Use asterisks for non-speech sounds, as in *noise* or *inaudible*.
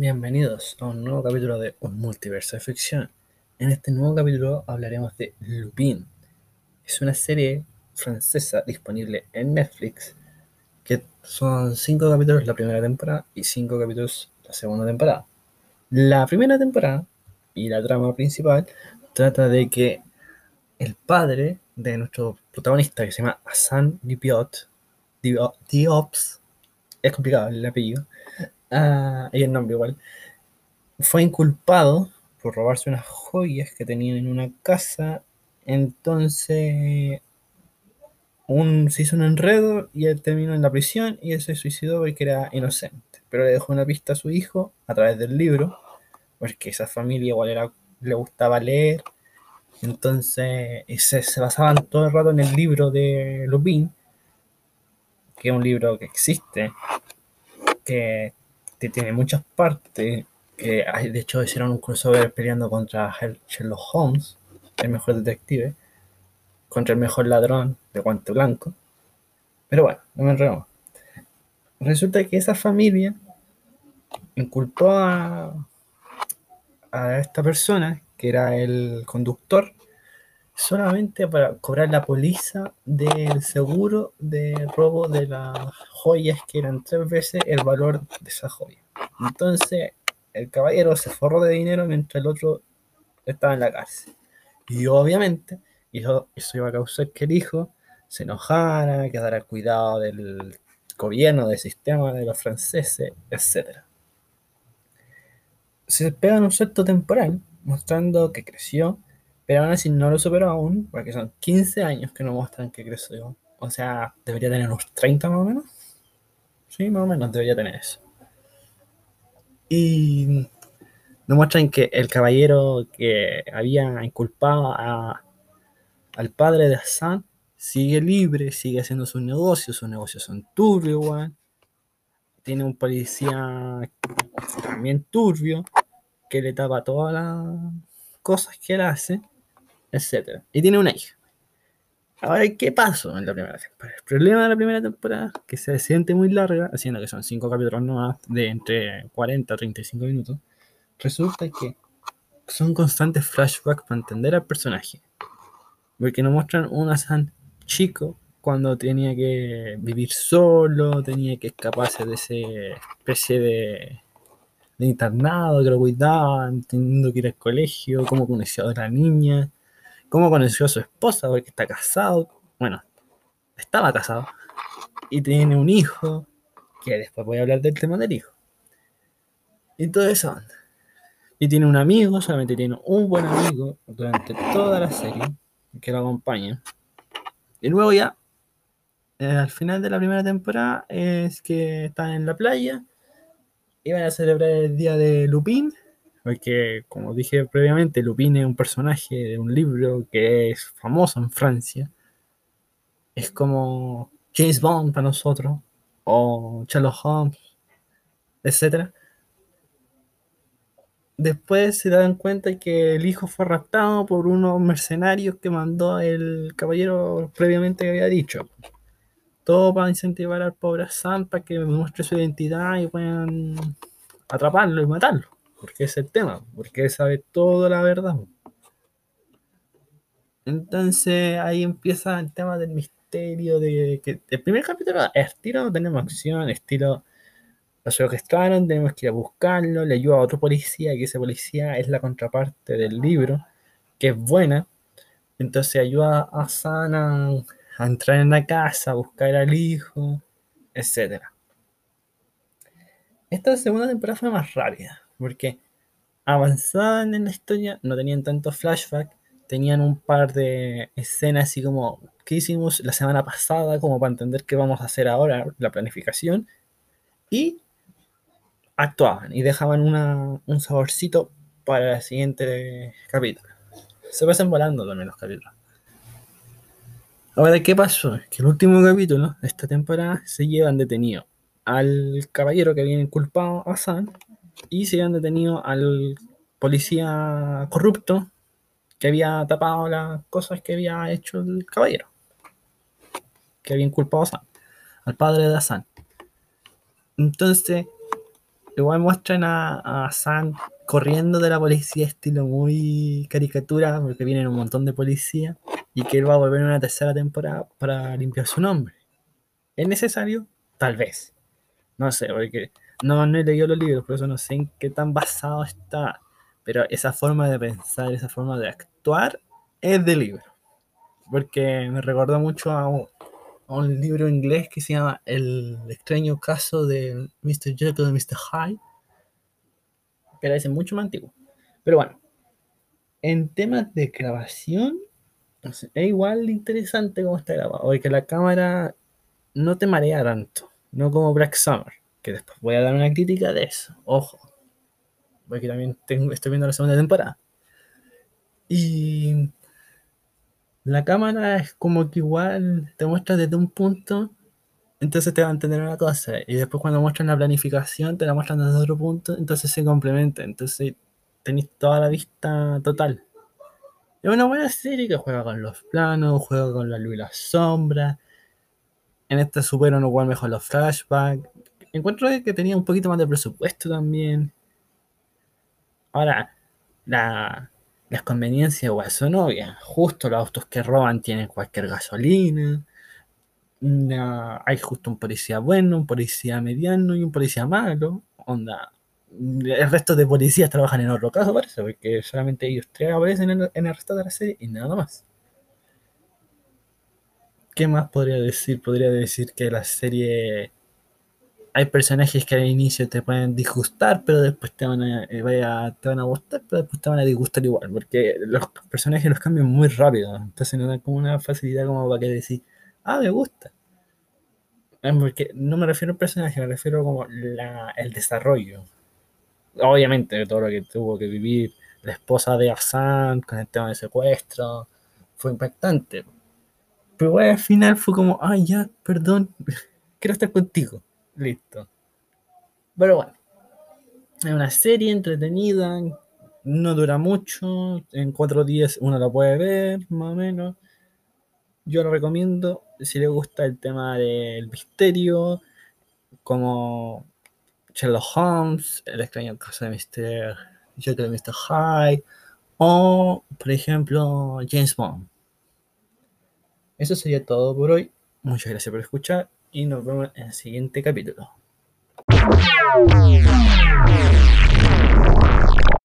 Bienvenidos a un nuevo capítulo de Un Multiverso de Ficción. En este nuevo capítulo hablaremos de Lupin. Es una serie francesa disponible en Netflix que son 5 capítulos la primera temporada y 5 capítulos la segunda temporada. La primera temporada y la trama principal trata de que el padre de nuestro protagonista, que se llama Hassan Diop, es complicado el apellido, ah, y el nombre igual, fue inculpado por robarse unas joyas que tenía en una casa. Entonces, un, se hizo un enredo y él terminó en la prisión y él se suicidó porque era inocente. Pero le dejó una pista a su hijo a través del libro, porque esa familia igual era, le gustaba leer. Entonces, se, se basaban todo el rato en el libro de Lupin, que es un libro que existe, que, tiene muchas partes. Que de hecho hicieron un crossover peleando contra Sherlock Holmes, el mejor detective, contra el mejor ladrón de guante blanco. Pero bueno, no me enredo. Resulta que esa familia inculpó a esta persona, que era el conductor, solamente para cobrar la póliza del seguro de robo de las joyas que eran tres veces el valor de esa joya. Entonces el caballero se forró de dinero mientras el otro estaba en la cárcel. Y obviamente eso, eso iba a causar que el hijo se enojara, quedara cuidado del gobierno, del sistema, de los franceses, etc. Se pegan un salto temporal mostrando que creció pero aún así no lo superó aún, porque son 15 años que no muestran que creció. O sea, debería tener unos 30 más o menos. Sí, más o menos debería tener eso. Y nos muestran que el caballero que había inculpado al padre de Hassan sigue libre, sigue haciendo sus negocios, sus negocios son turbios, igual. Tiene un policía también turbio que le tapa todas las cosas que él hace etc. Y tiene una hija. Ahora, ¿qué pasó en la primera temporada? El problema de la primera temporada, que se siente muy larga, haciendo que son 5 capítulos nomás de entre 40 a 35 minutos, resulta que son constantes flashbacks para entender al personaje. Porque nos muestran un Asan chico cuando tenía que vivir solo, tenía que escaparse de esa especie de, internado que lo cuidaban, teniendo que ir al colegio, cómo conoció a la niña cómo conoció a su esposa, porque está casado, bueno, estaba casado, y tiene un hijo, que después voy a hablar del tema del hijo. Y todo eso Y tiene un amigo, solamente tiene un buen amigo durante toda la serie que lo acompaña. Y luego ya, eh, al final de la primera temporada, es que están en la playa y van a celebrar el día de Lupin porque, como dije previamente, Lupin es un personaje de un libro que es famoso en Francia. Es como James Bond para nosotros, o Sherlock Holmes, etc. Después se dan cuenta que el hijo fue raptado por unos mercenarios que mandó el caballero previamente que había dicho. Todo para incentivar al pobre Sam para que muestre su identidad y puedan atraparlo y matarlo porque es el tema, porque él sabe toda la verdad. Entonces ahí empieza el tema del misterio de que el primer capítulo es estilo, tenemos acción, estilo lo secuestraron, tenemos que ir a buscarlo, le ayuda a otro policía, que ese policía es la contraparte del libro, que es buena. Entonces ayuda a Sana a entrar en la casa, a buscar al hijo, etc. Esta segunda temporada fue más rápida porque avanzaban en la historia, no tenían tanto flashback, tenían un par de escenas así como ¿qué hicimos la semana pasada? como para entender qué vamos a hacer ahora, la planificación, y actuaban y dejaban un saborcito para el siguiente capítulo. Se pasan volando también los capítulos. Ahora, ¿qué pasó? Que el último capítulo de esta temporada se llevan detenido al caballero que había inculpado a San y se habían detenido al policía corrupto que había tapado las cosas que había hecho el caballero, que había inculpado a San, al padre de Hassan. Entonces, igual muestran a, a corriendo de la policía, estilo muy caricatura, porque vienen un montón de policías, y que él va a volver en una tercera temporada para limpiar su nombre. ¿Es necesario? Tal vez. No sé, porque no, no he leído los libros, por eso no sé en qué tan basado está. Pero esa forma de pensar, esa forma de actuar, es de libro. Porque me recordó mucho a un, libro inglés que se llama El extraño caso de Mr. Jekyll y Mr. Hyde. Pero es mucho más antiguo. Pero bueno, en temas de grabación, es igual interesante cómo está grabado. Porque la cámara no te marea tanto. No como Black Summer. Que después voy a dar una crítica de eso. Ojo. Porque también estoy viendo la segunda temporada. Y la cámara es como que igual te muestra desde un punto, entonces te va a entender una cosa. Y después cuando muestran la planificación, te la muestran desde otro punto, entonces se complementa. Entonces tenéis toda la vista total. Es una buena serie que juega con los planos, juega con la luz y la sombra. En esta superan igual mejor los flashbacks. Encuentro que tenía un poquito más de presupuesto también. Ahora, la, las conveniencias igual son obvias. Justo los autos que roban tienen cualquier gasolina. Na- hay justo un policía bueno, un policía mediano y un policía malo. Onda. El resto de policías trabajan en otro caso, parece, porque solamente ellos tres aparecen en el resto de la serie y nada más. ¿Qué más podría decir? Podría decir que la serie hay personajes que al inicio te pueden disgustar, pero después te van a, eh, te van a gustar, pero después te van a disgustar igual, porque los personajes los cambian muy rápido, entonces no dan como una facilidad como para que decir, ah, me gusta. Porque no me refiero al personaje, me refiero como la, el desarrollo. Obviamente, todo lo que tuvo que vivir la esposa de Hassan con el tema de secuestro, fue impactante. Pero al final fue como, ah, ya, perdón, *laughs* quiero estar contigo. Listo. Pero bueno, es una serie entretenida, no dura mucho, en cuatro días uno la puede ver, más o menos. Yo lo recomiendo si le gusta el tema del misterio, como Sherlock Holmes, El extraño caso de Mr. Jekyll y Mr. Hyde, o por ejemplo James Bond. Eso sería todo por hoy. Muchas gracias por escuchar y nos vemos en el siguiente capítulo.